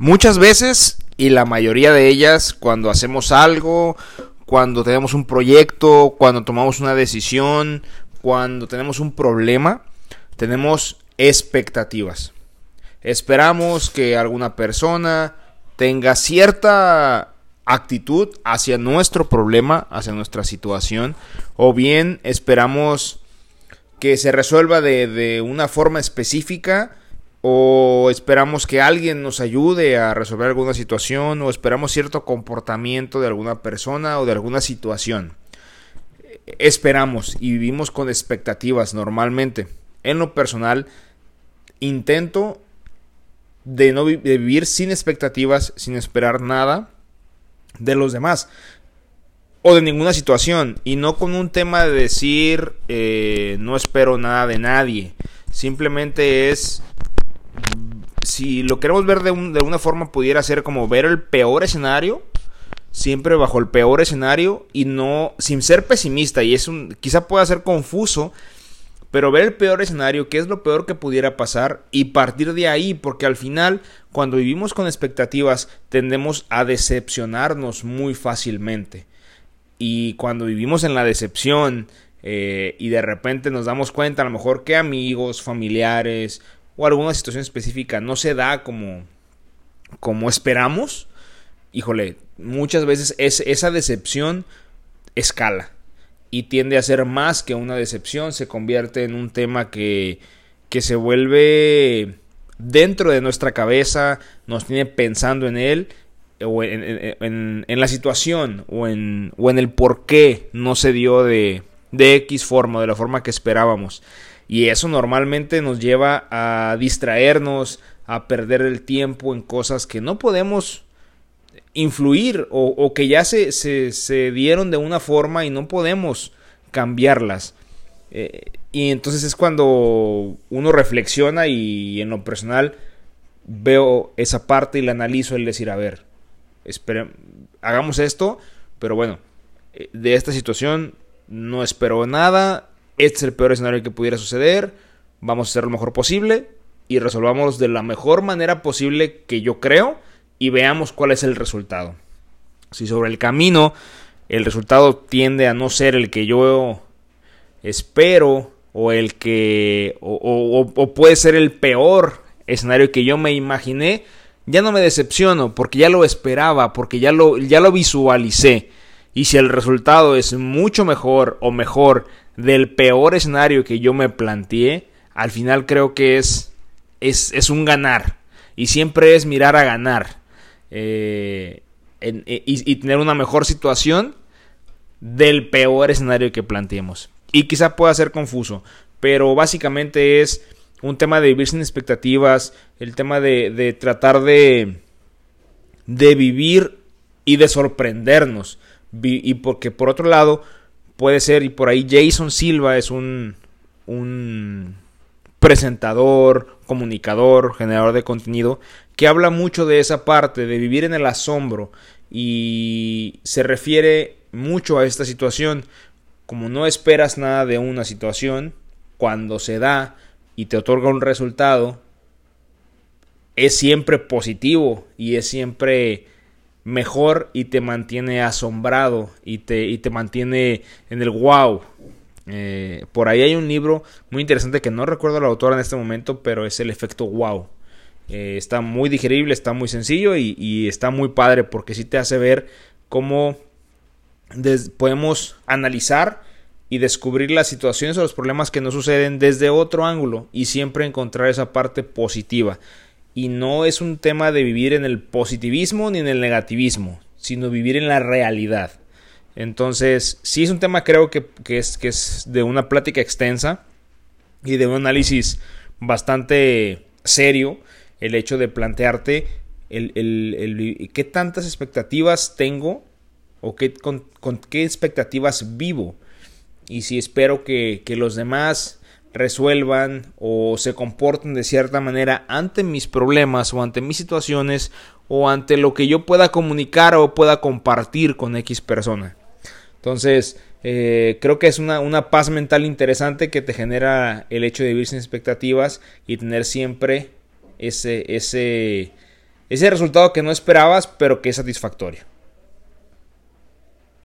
Muchas veces, y la mayoría de ellas, cuando hacemos algo, cuando tenemos un proyecto, cuando tomamos una decisión, cuando tenemos un problema, tenemos expectativas. Esperamos que alguna persona tenga cierta actitud hacia nuestro problema, hacia nuestra situación, o bien esperamos que se resuelva de, de una forma específica o esperamos que alguien nos ayude a resolver alguna situación o esperamos cierto comportamiento de alguna persona o de alguna situación. Esperamos y vivimos con expectativas normalmente. En lo personal, intento de no vivir sin expectativas, sin esperar nada de los demás o de ninguna situación y no con un tema de decir eh, no espero nada de nadie. Simplemente es si lo queremos ver de, una forma, pudiera ser como ver el peor escenario, siempre bajo el peor escenario y no, sin ser pesimista, y es un, quizá pueda ser confuso, pero ver el peor escenario, qué es lo peor que pudiera pasar y partir de ahí, porque al final, cuando vivimos con expectativas, tendemos a decepcionarnos muy fácilmente. Y cuando vivimos en la decepción eh, y de repente nos damos cuenta, a lo mejor que amigos, familiares, o alguna situación específica no se da como, como esperamos, híjole, muchas veces es, esa decepción escala y tiende a ser más que una decepción, se convierte en un tema que, que se vuelve dentro de nuestra cabeza, nos tiene pensando en él o en, en, la situación o en, o en el por qué no se dio de, de X forma, de la forma que esperábamos. Y eso normalmente nos lleva a distraernos, a perder el tiempo en cosas que no podemos influir o, que ya se, se, dieron de una forma y no podemos cambiarlas. Eh, y entonces es cuando uno reflexiona y en lo personal veo esa parte y la analizo el decir, a ver, hagamos esto, pero bueno, eh, de esta situación no espero nada, este es el peor escenario que pudiera suceder, vamos a hacer lo mejor posible y resolvamos de la mejor manera posible que yo creo y veamos cuál es el resultado. Si sobre el camino el resultado tiende a no ser el que yo espero o el que o, puede ser el peor escenario que yo me imaginé, ya no me decepciono porque ya lo esperaba, porque ya lo, ya lo visualicé. Y si el resultado es mucho mejor o mejor del peor escenario que yo me planteé, al final creo que es, es, un ganar. Y siempre es mirar a ganar. Eh, eh, y, tener una mejor situación del peor escenario que planteemos. Y quizá pueda ser confuso, pero básicamente es un tema de vivir sin expectativas, el tema de, de tratar de, de vivir y de sorprendernos. Y porque por otro lado, puede ser, y por ahí Jason Silva es un, un presentador, comunicador, generador de contenido, que habla mucho de esa parte, de vivir en el asombro, y se refiere mucho a esta situación. Como no esperas nada de una situación, cuando se da y te otorga un resultado, es siempre positivo y es siempre mejor y te mantiene asombrado y te, y te mantiene en el wow. Eh, por ahí hay un libro muy interesante que no recuerdo la autora en este momento, pero es el efecto wow. Eh, está muy digerible, está muy sencillo y, está muy padre porque sí te hace ver cómo podemos analizar y descubrir las situaciones o los problemas que nos suceden desde otro ángulo y siempre encontrar esa parte positiva. Y no es un tema de vivir en el positivismo ni en el negativismo, sino vivir en la realidad. Entonces, sí es un tema creo que, es, que es de una plática extensa y de un análisis bastante serio el hecho de plantearte el, qué tantas expectativas tengo o qué, con, qué expectativas vivo y si espero que, que los demás resuelvan o se comporten de cierta manera ante mis problemas o ante mis situaciones o ante lo que yo pueda comunicar o pueda compartir con X persona. Entonces, eh, creo que es una, una, paz mental interesante que te genera el hecho de vivir sin expectativas y tener siempre ese, ese, ese resultado que no esperabas, pero que es satisfactorio.